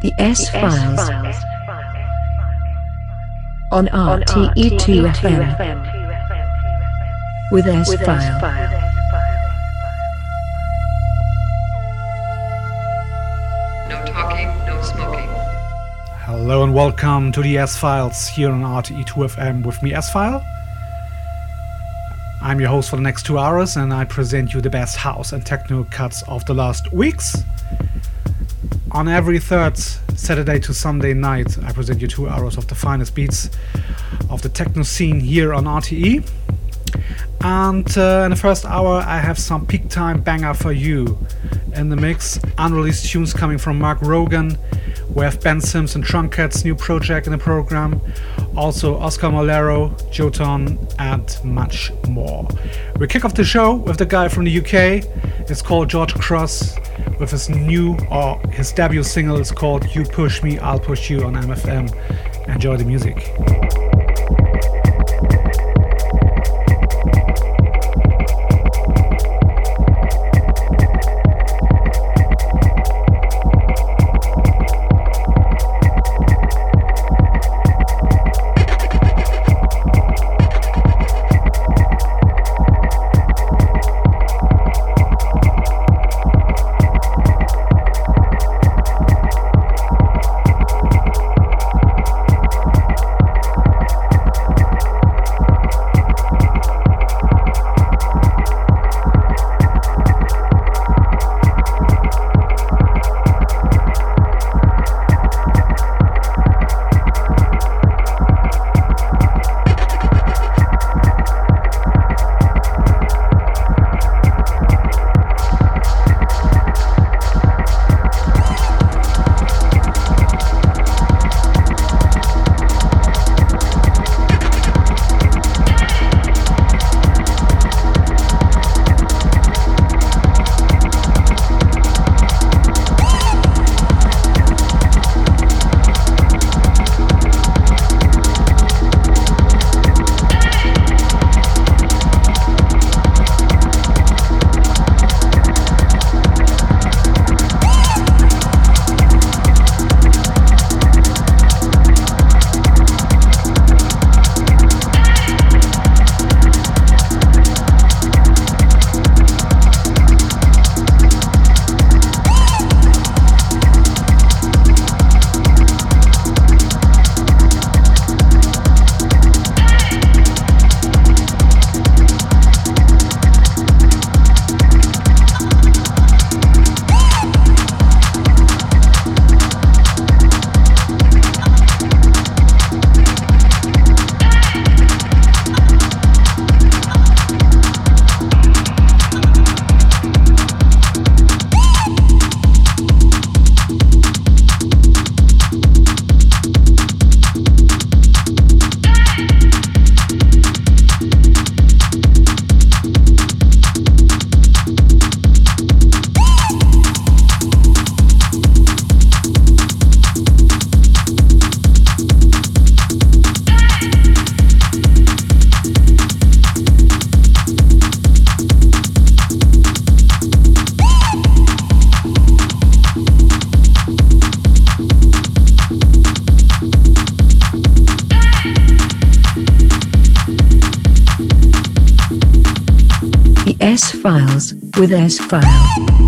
The S Files on RTE2 FM with S File. No talking, no smoking. Hello and welcome to the S Files here on RTE2 FM with me, S File. I'm your host for the next two hours and I present you the best house and techno cuts of the last weeks. On every third Saturday to Sunday night, I present you two hours of the finest beats of the techno scene here on RTE. And uh, in the first hour, I have some peak time banger for you in the mix. Unreleased tunes coming from Mark Rogan. We have Ben Sims and Truncat's new project in the program. Also, Oscar Mulero, Joton, and much more. We kick off the show with the guy from the UK. It's called George Cross with his new or his debut single is called You Push Me, I'll Push You on MFM. Enjoy the music. Files with S File.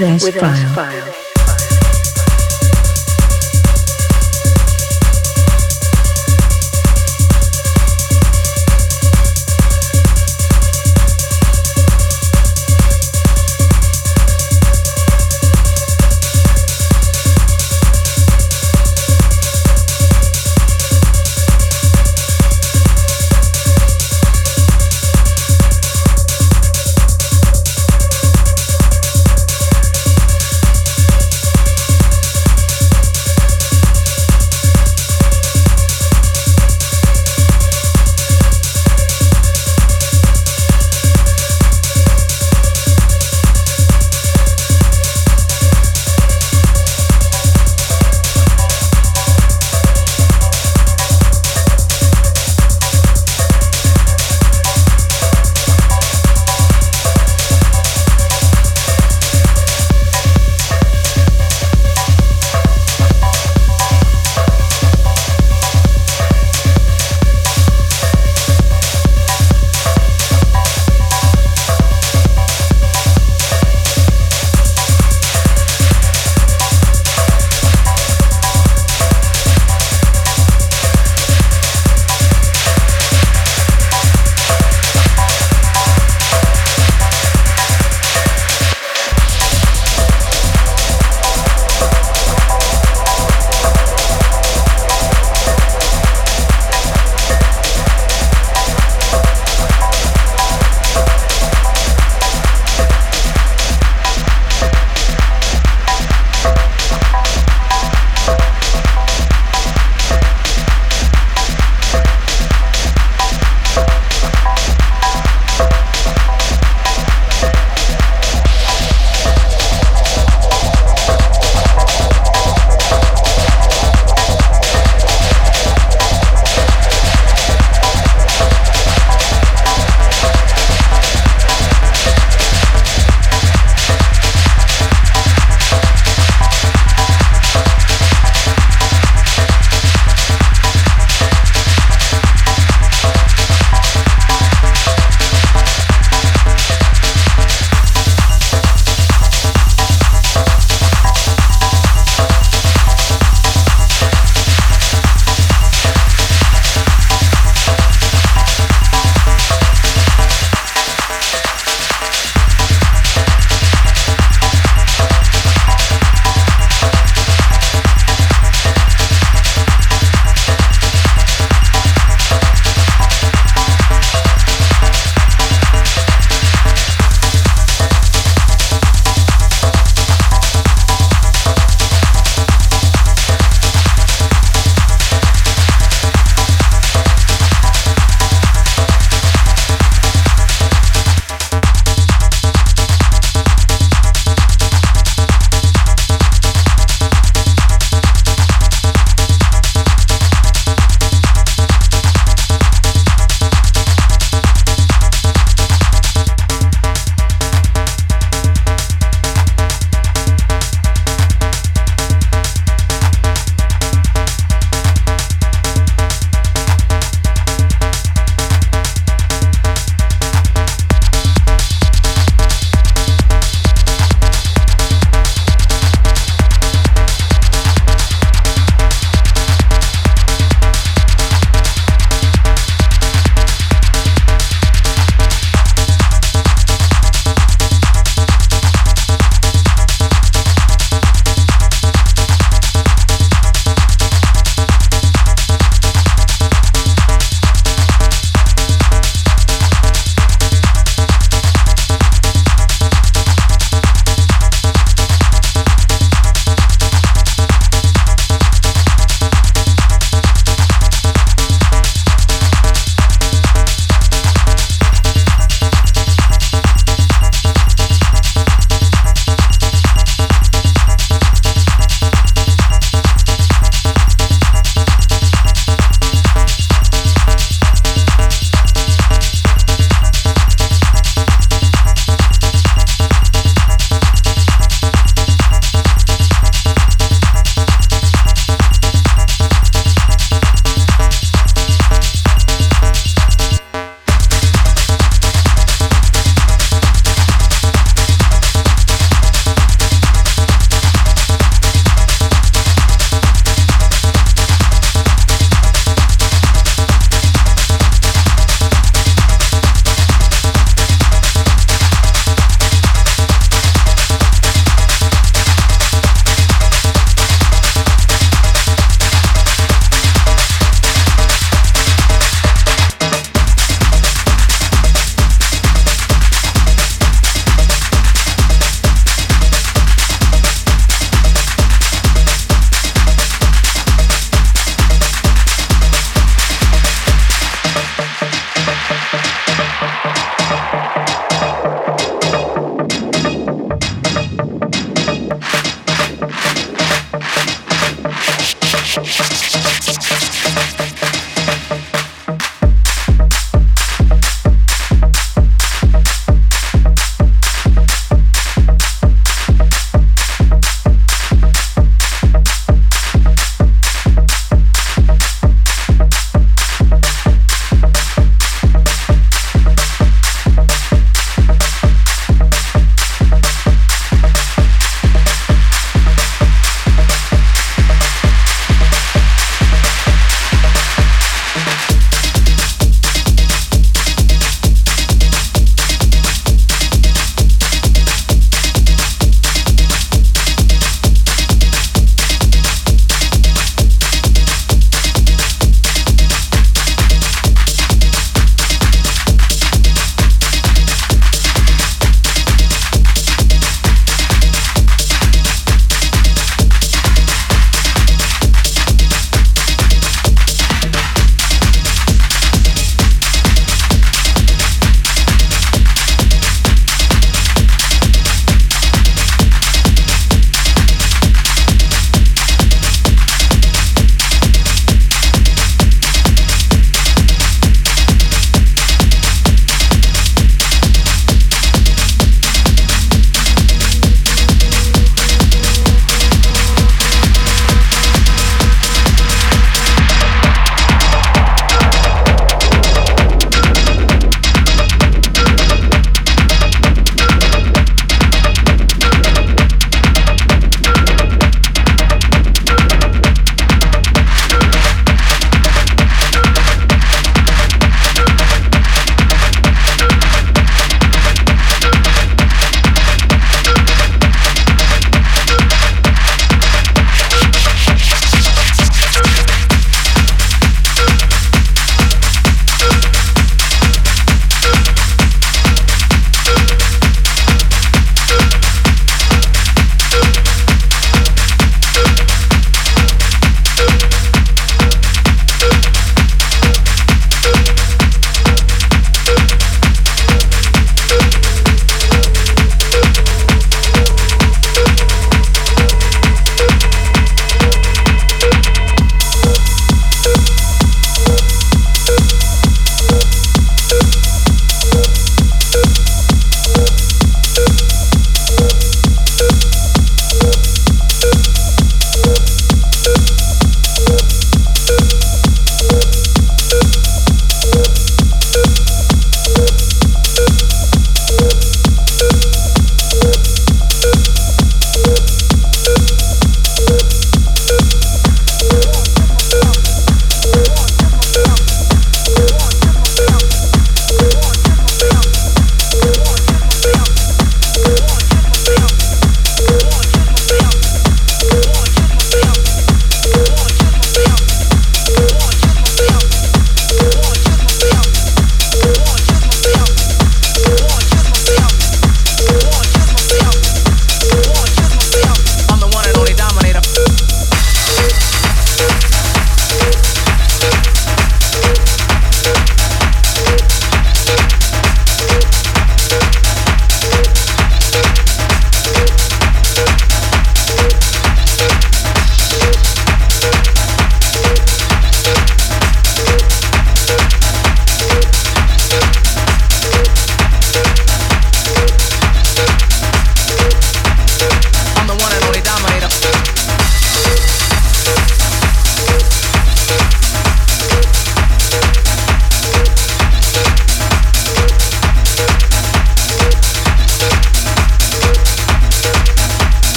With S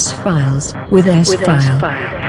S-Files with S-File.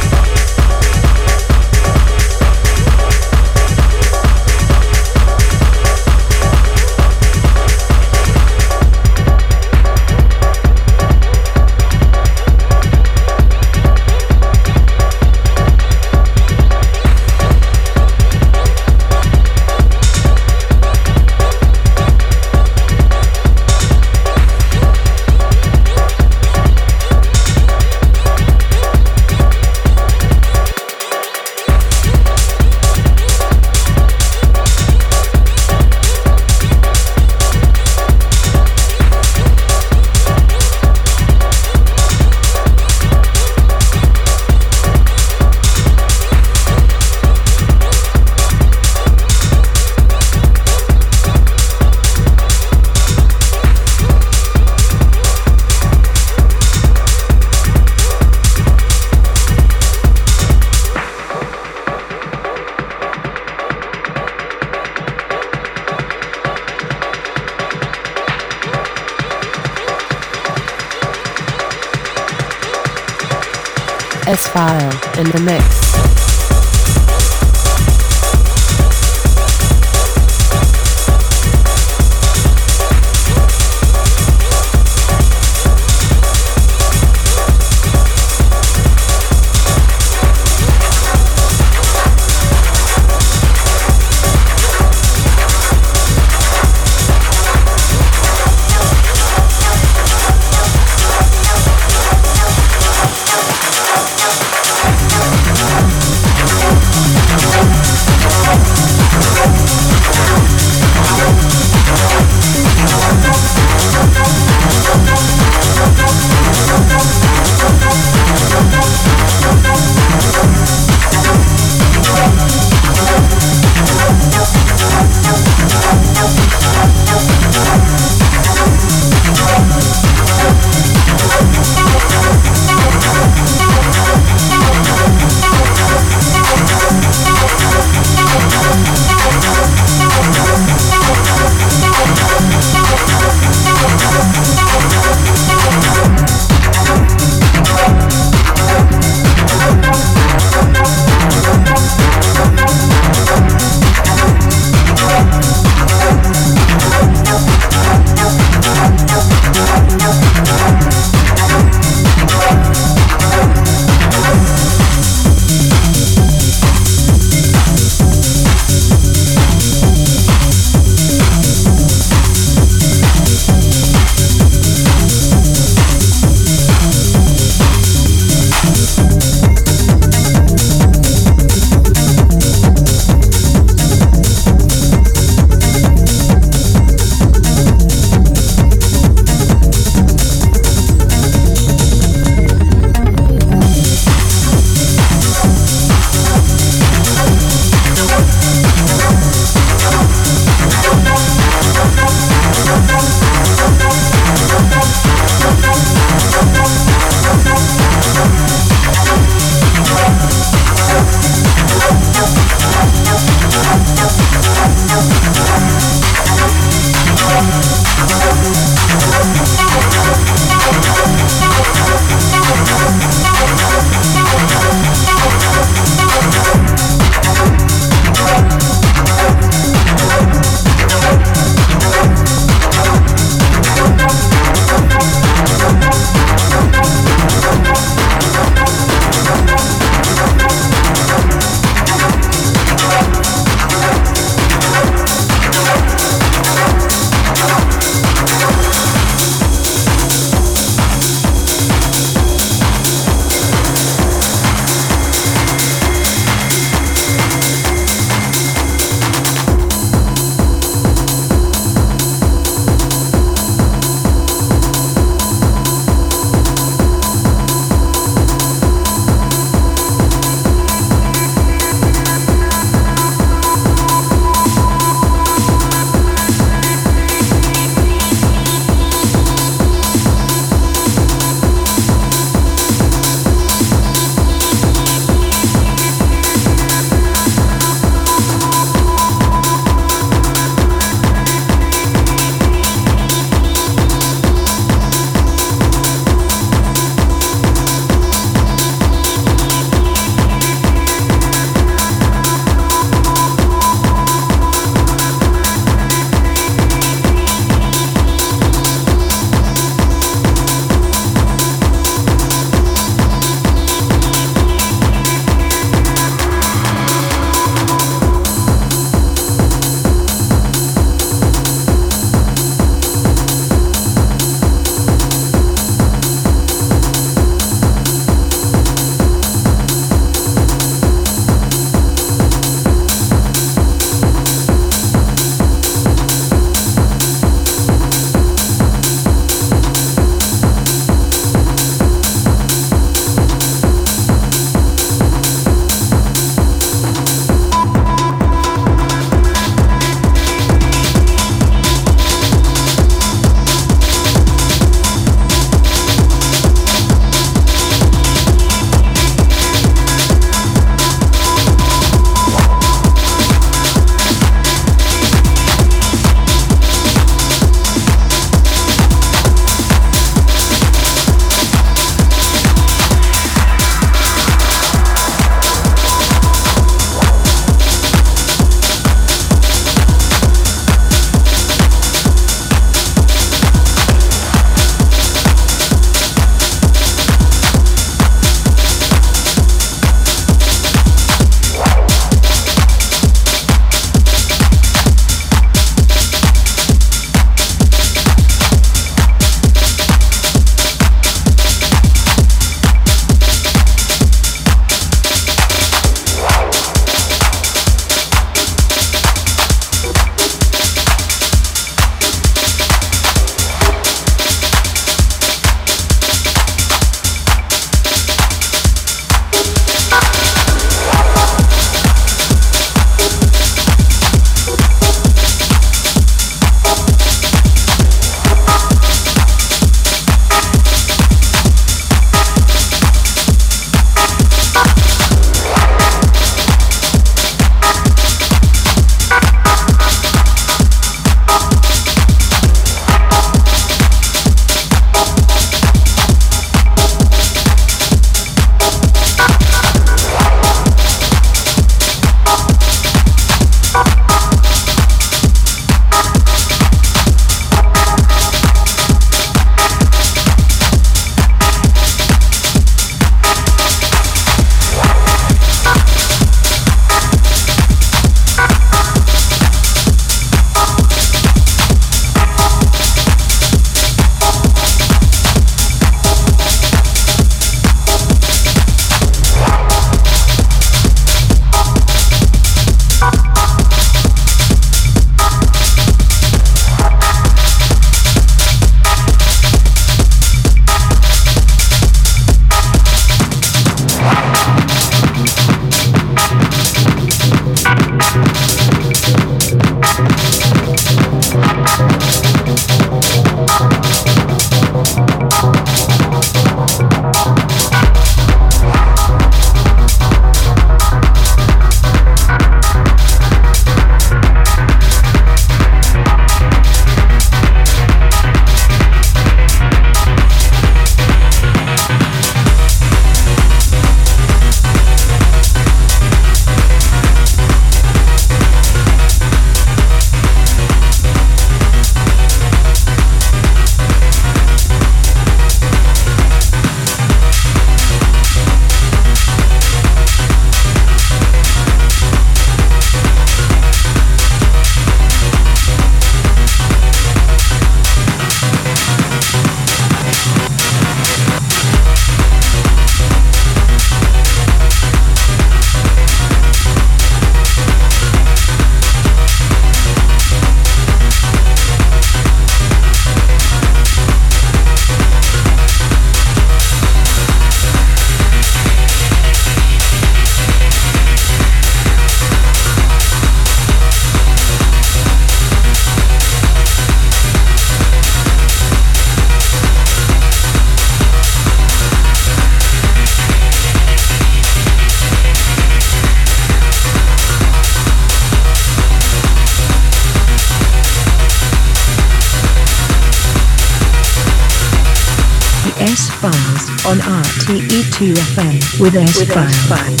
On RTE2FM with S-File.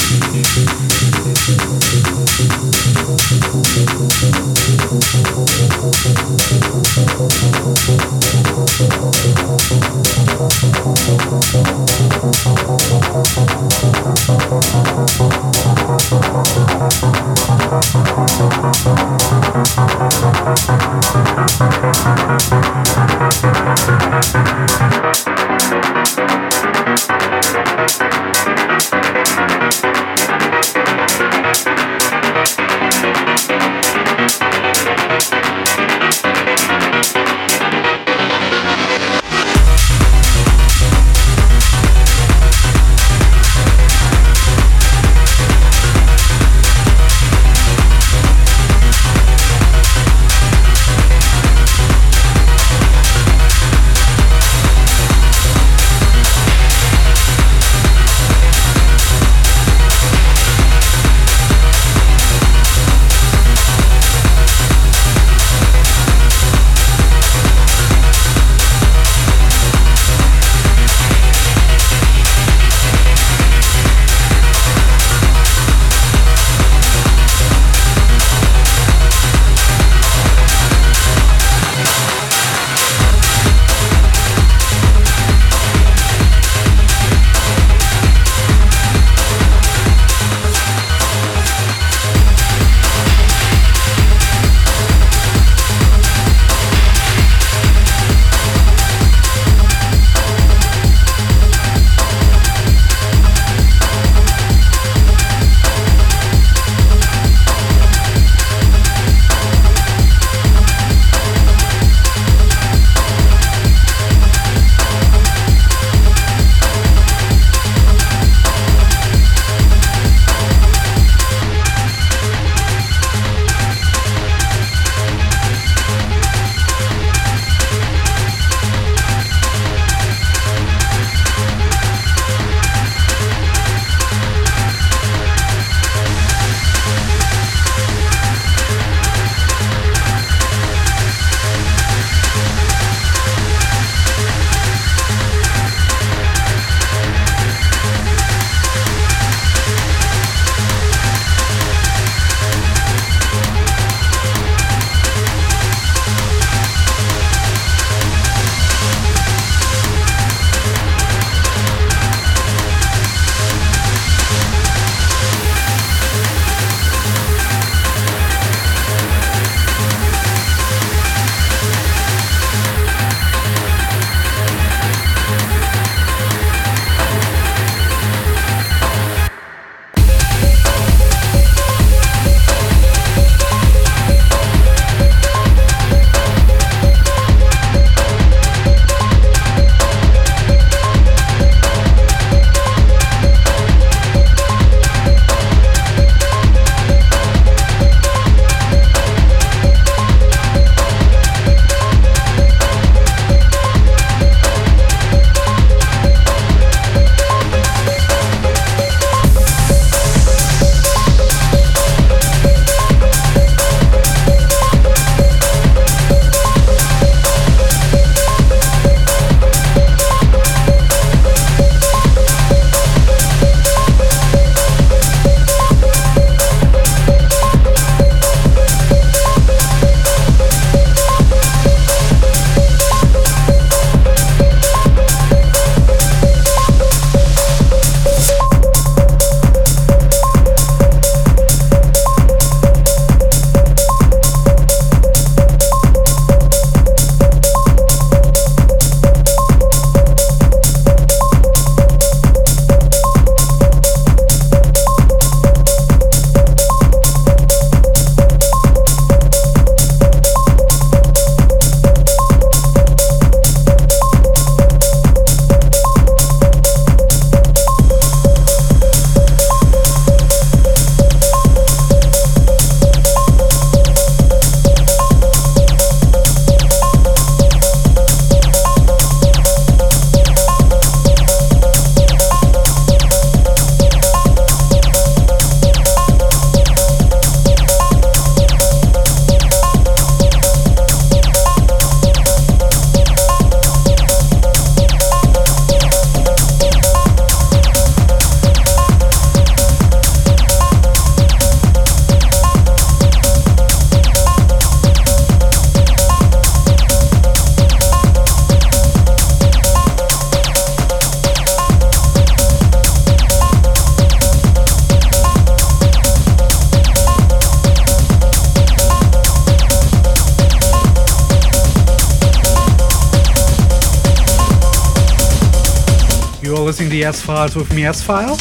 S Files with me, S File.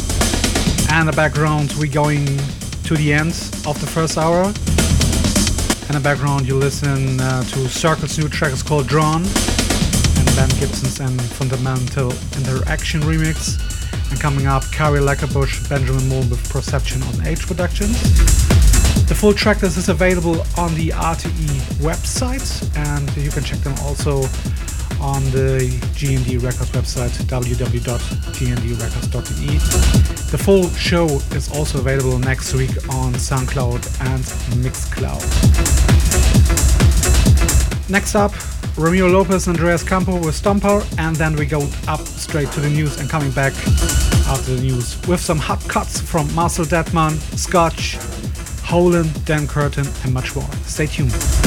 And the background, we're going to the end of the first hour. In the background, you listen uh, to Cirkle's new track, it's called Drawn, and Ben Gibson's and Fundamental Interaction remix. And coming up, Cari Lekebusch, Benjamin Mull with Perception on H Productions. The full track list is available on the RTE website, and you can check them also on the GND Records website, www.gndrecords.de. The full show is also available next week on SoundCloud and Mixcloud. Next up, Ramiro Lopez and Andreas Campo with Stomper, and then we go up straight to the news and coming back after the news with some hot cuts from Marcel Dettmann, Skudge, Hollen, Dan Curtin, and much more. Stay tuned.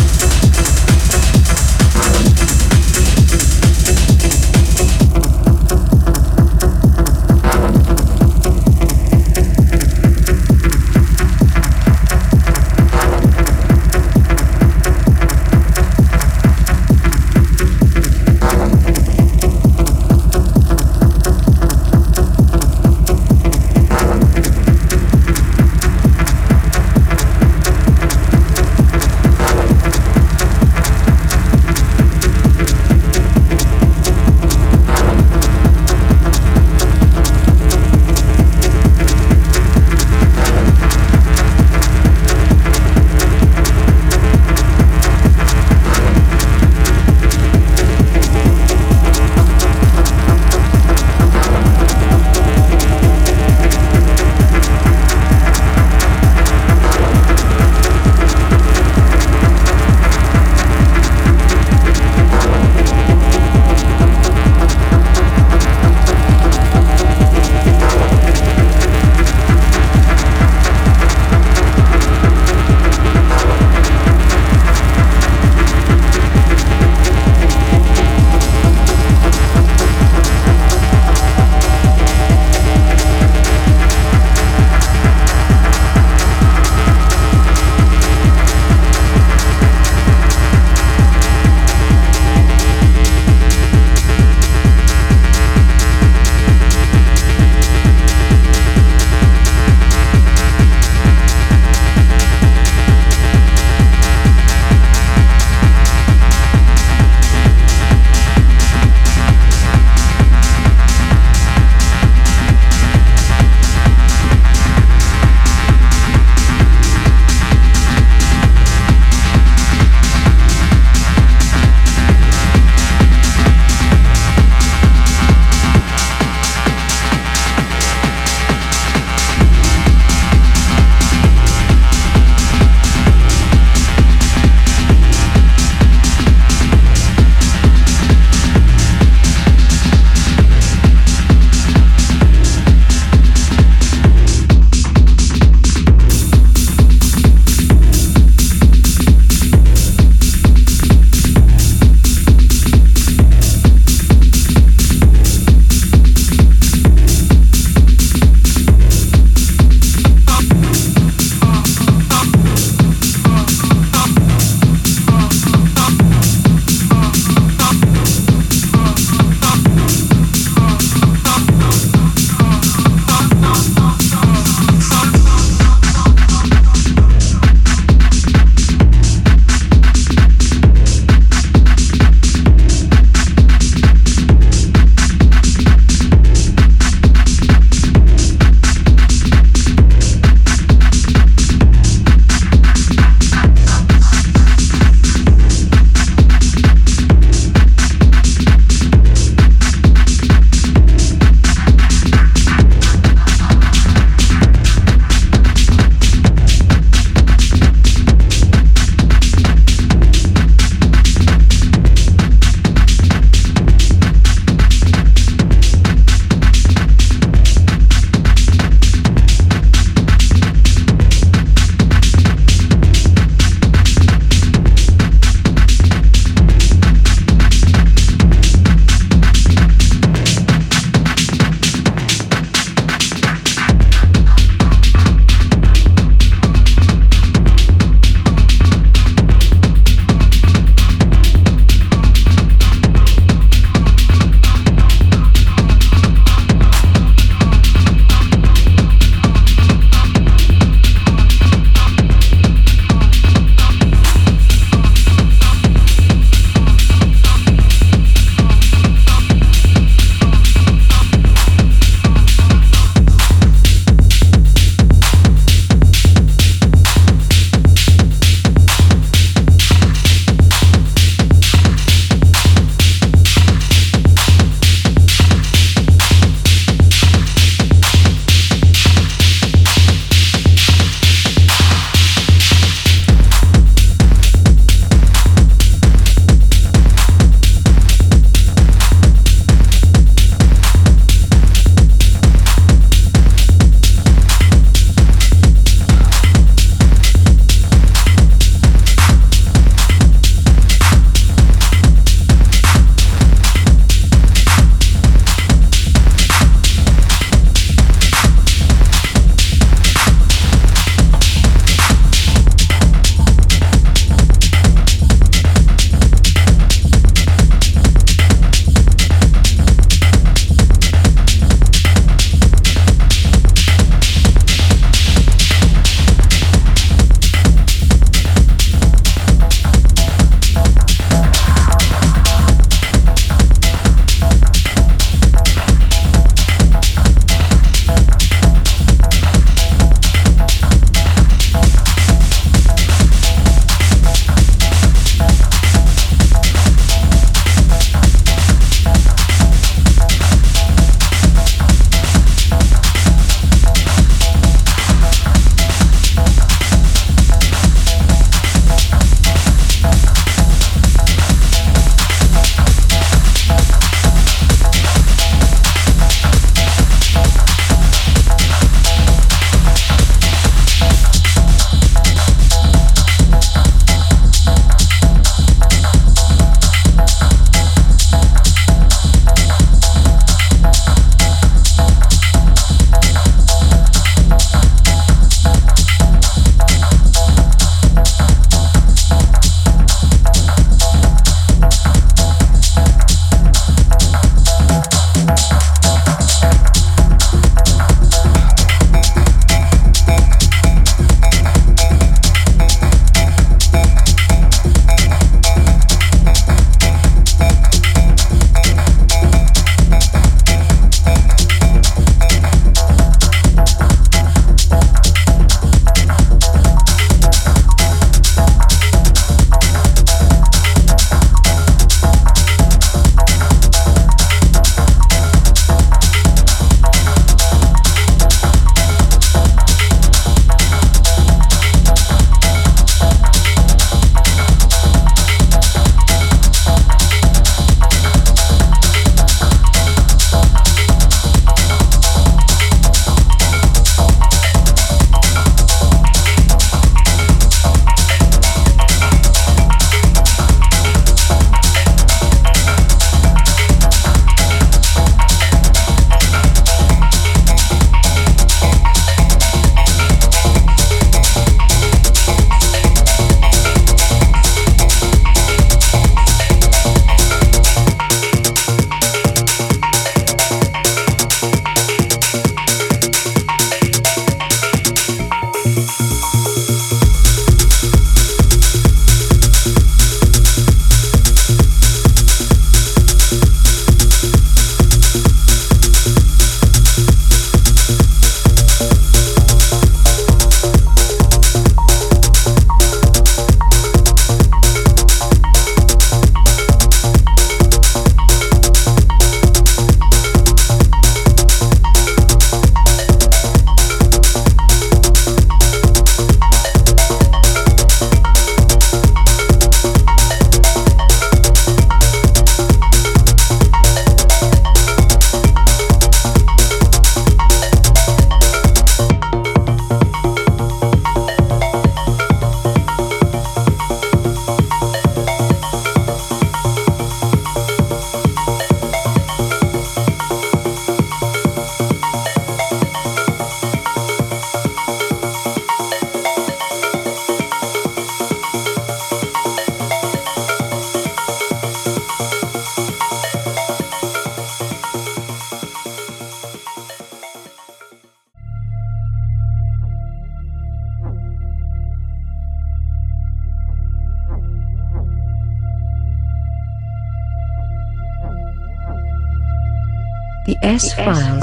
S Files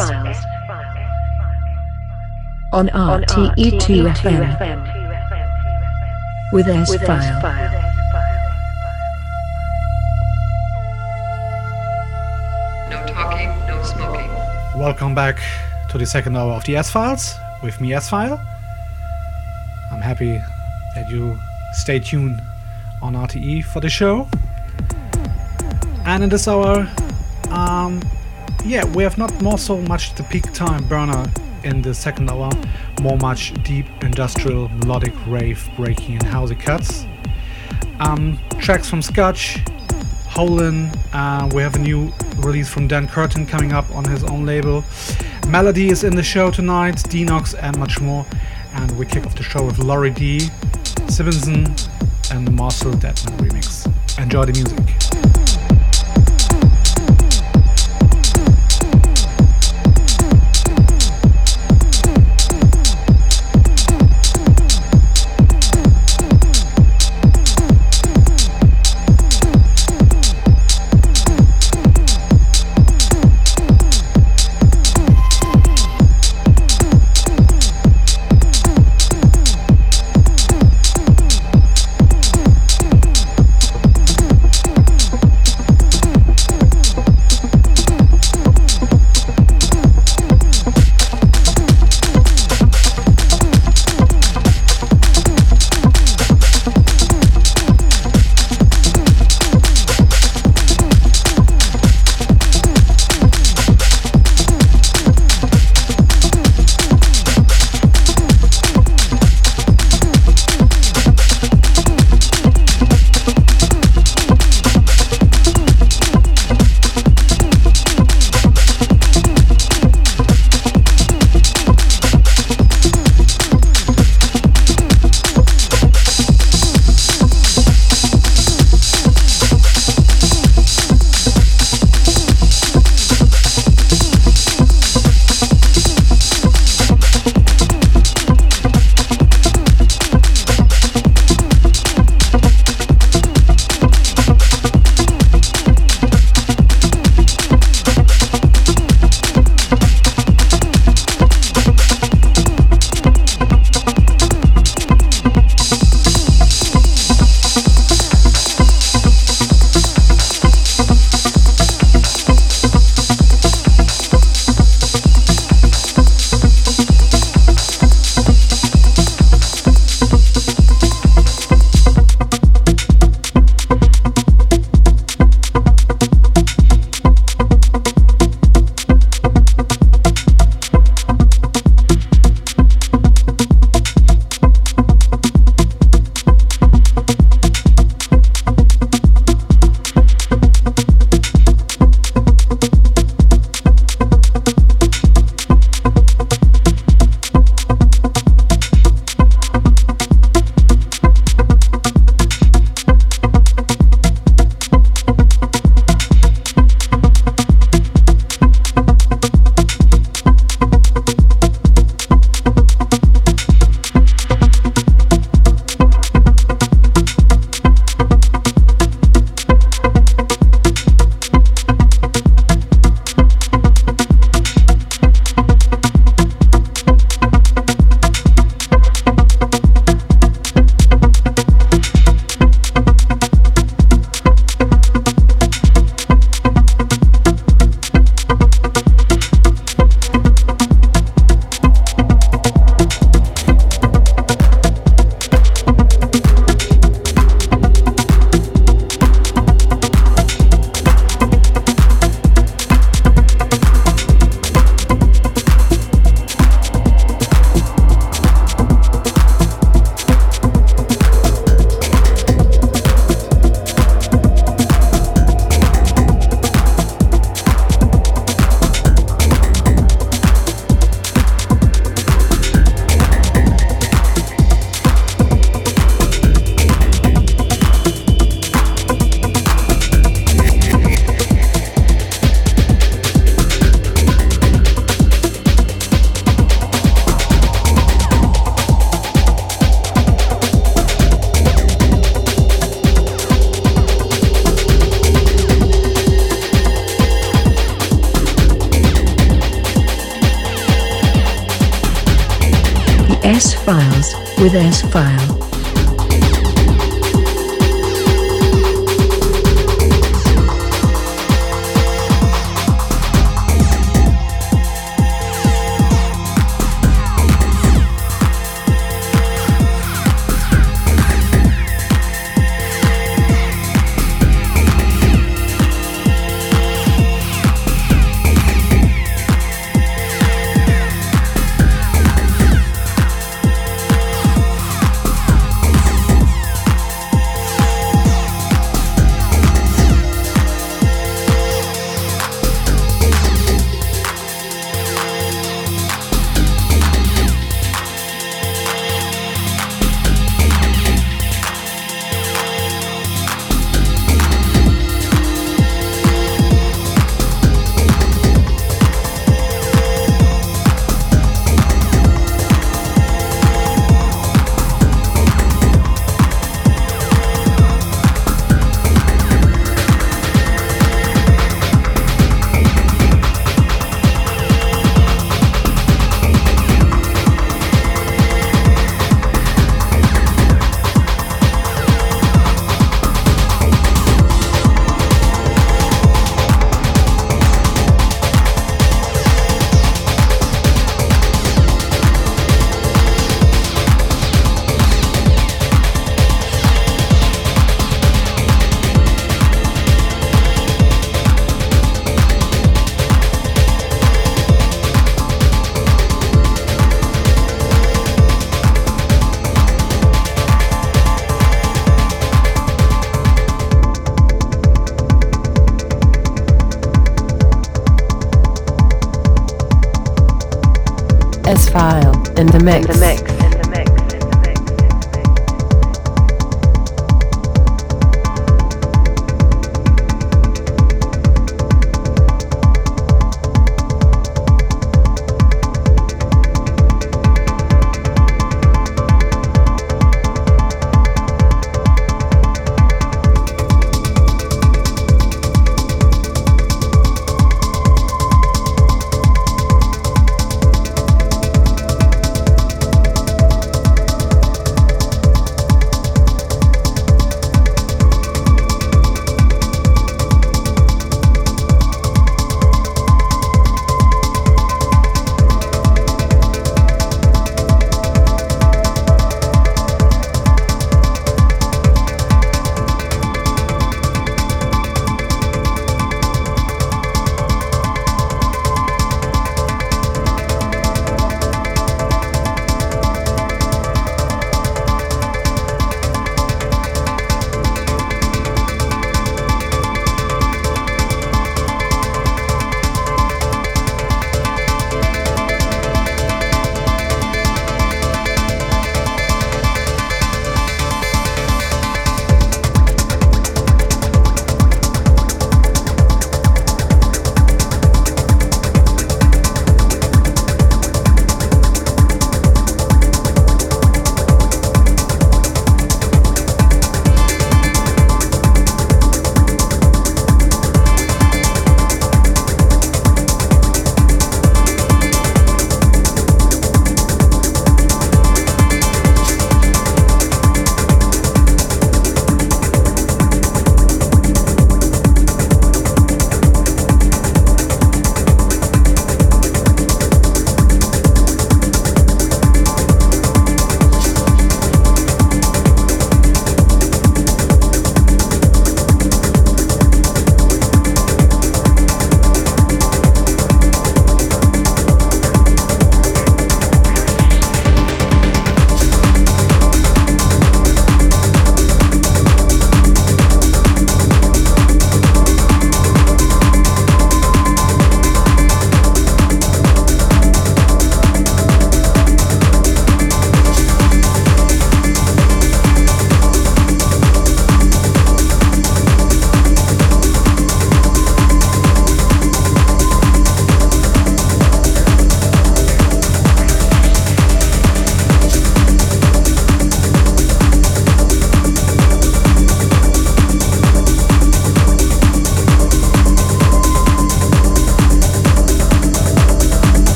on RTE2 FM with S File. No talking, no smoking. Welcome back to the second hour of the S Files with me, S File. I'm happy that you stay tuned on RTE for the show. And in this hour, um, yeah, we have not more so much the peak time burner in the second hour, more much deep industrial melodic rave breaking and housey cuts. Um, tracks from Skudge, Hollen, uh, we have a new release from Dan Curtin coming up on his own label. Melody is in the show tonight, Denox, and much more. And we kick off the show with Lory D, Sbinson, and the Marcel Dettmann remix. Enjoy the music.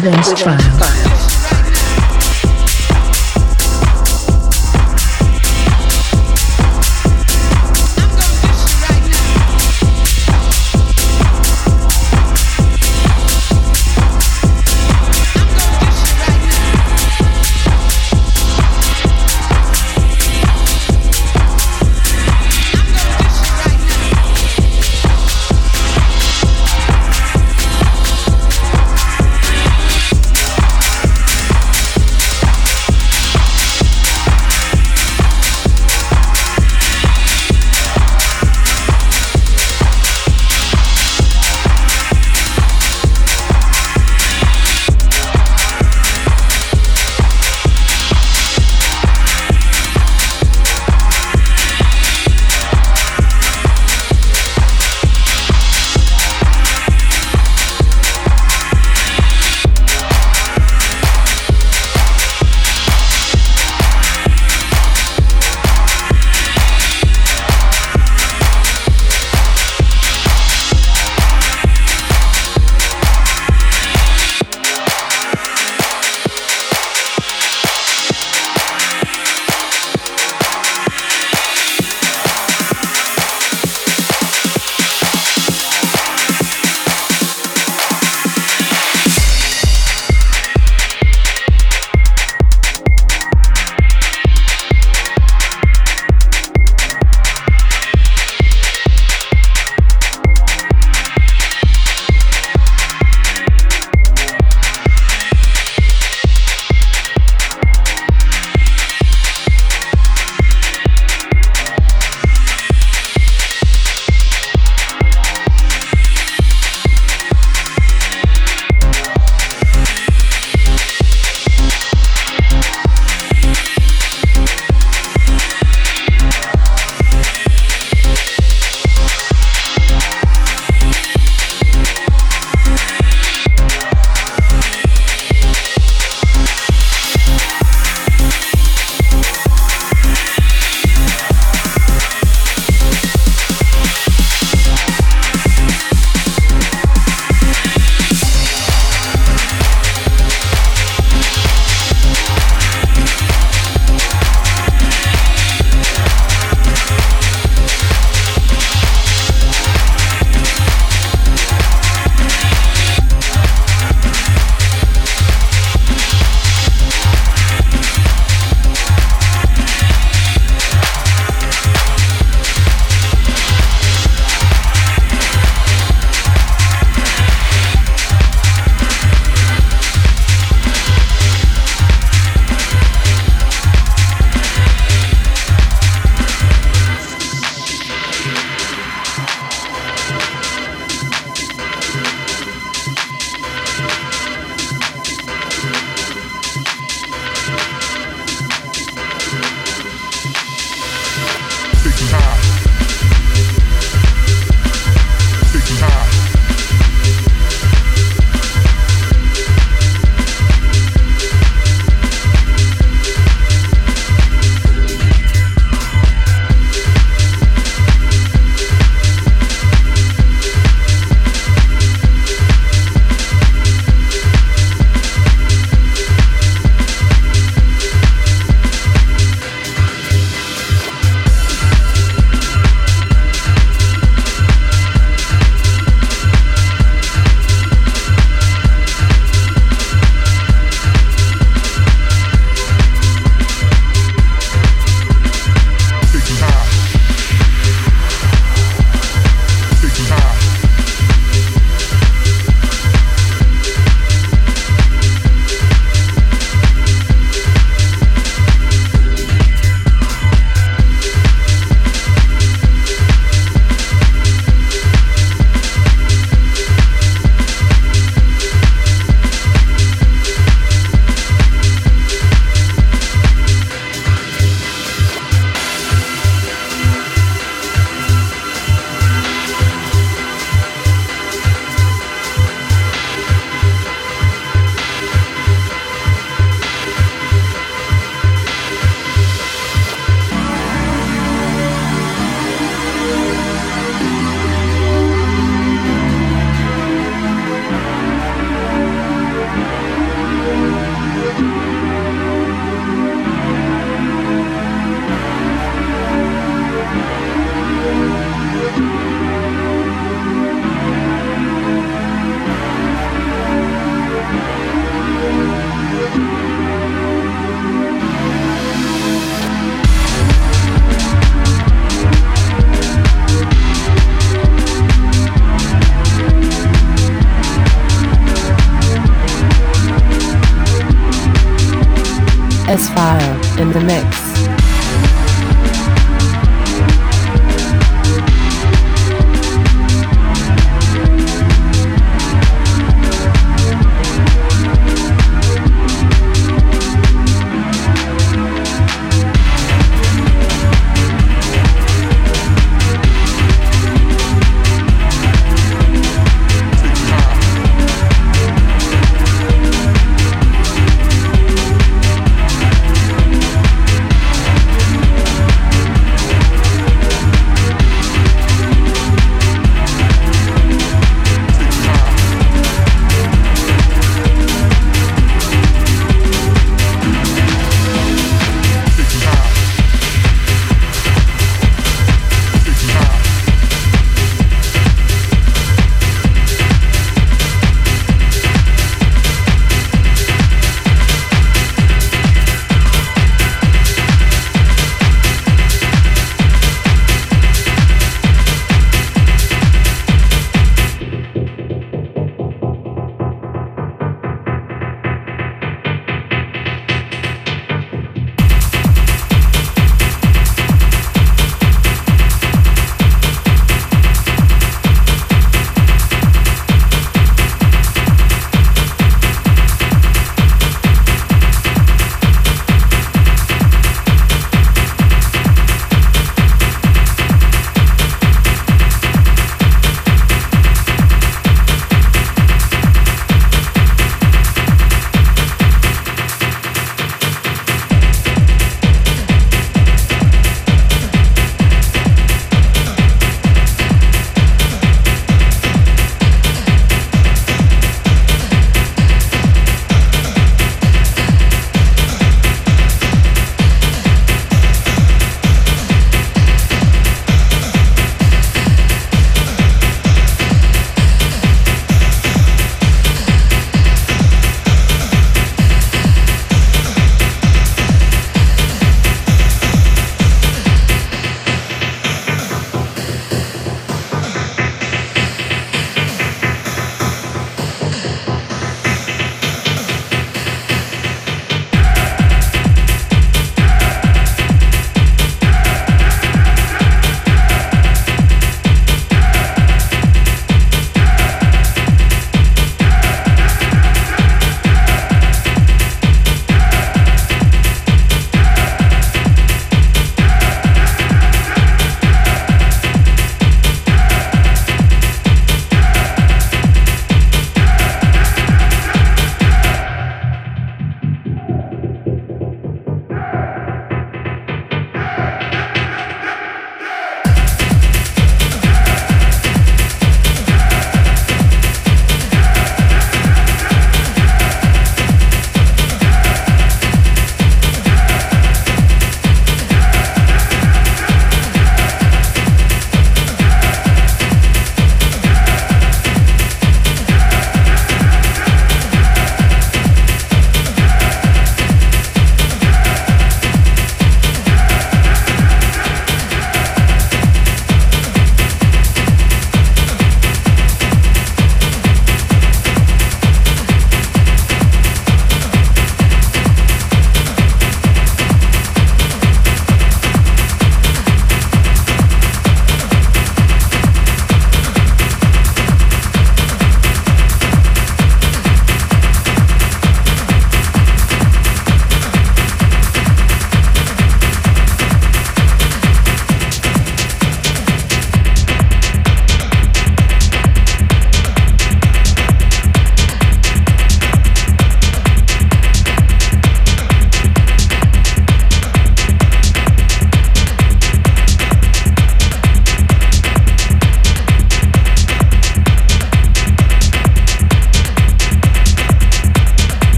With S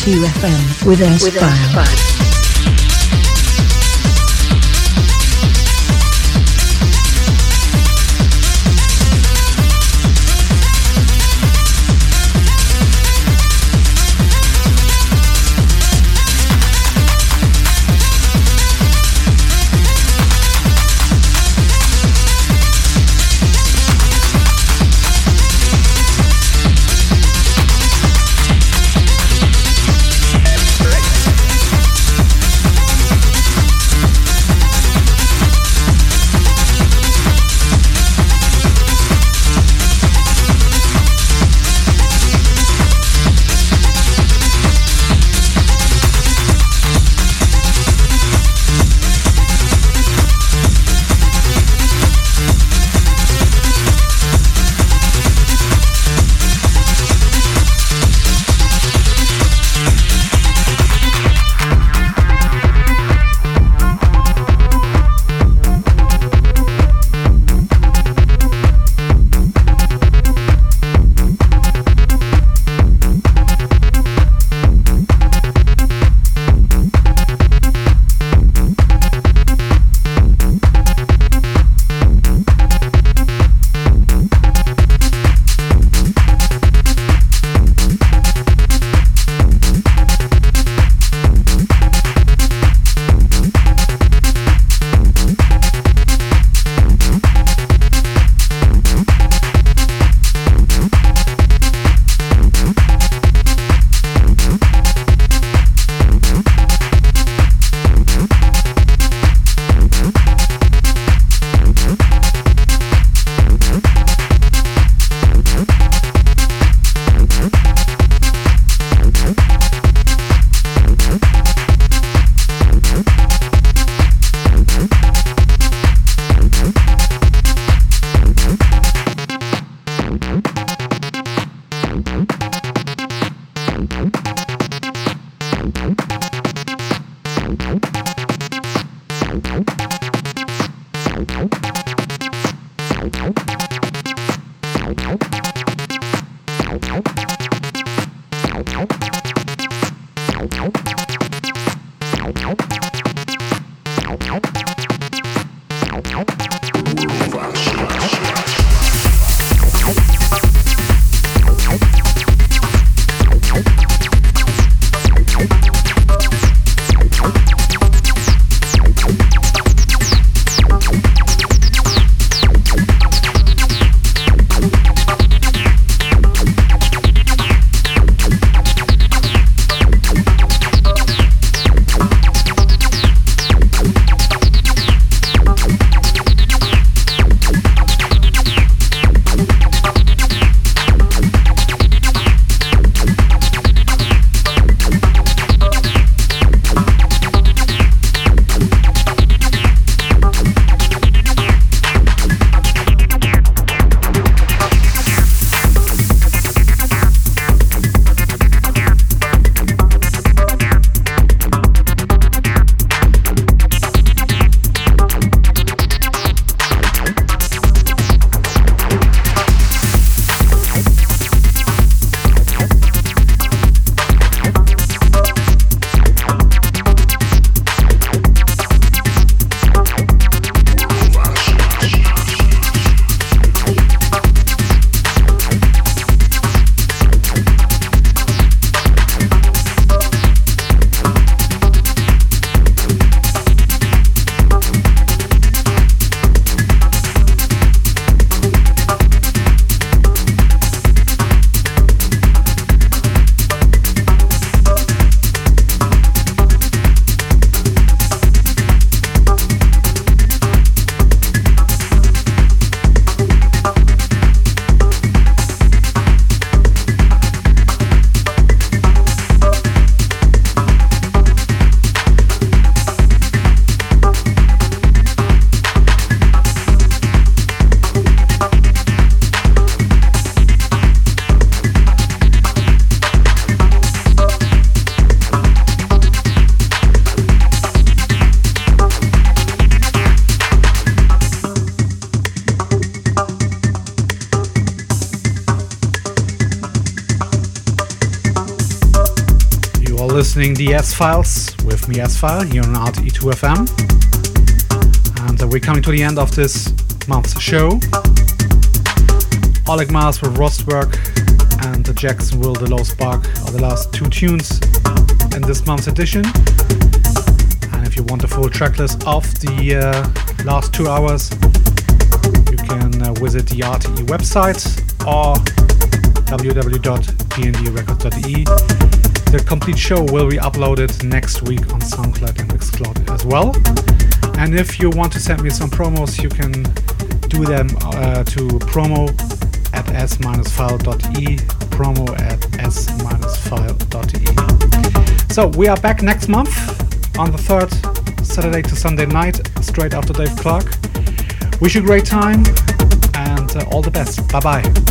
RTE2 FM with S-File. Listening the S Files with me, S File, here on RTE2FM. And uh, we're coming to the end of this month's show. Oleg Mass with Rostwerk and uh, Jacksonville, The Low Spark are the last two tunes in this month's edition. And if you want the full tracklist of the uh, last two hours, you can uh, visit the RTE website or www.gndrecords.de. The complete show will be uploaded next week on SoundCloud and Mixcloud as well. And if you want to send me some promos, you can do them uh, to promo at s-file.e, promo at s-file.e. So we are back next month on the third Saturday to Sunday night, straight after Dave Clarke. Wish you a great time and uh, all the best. Bye bye.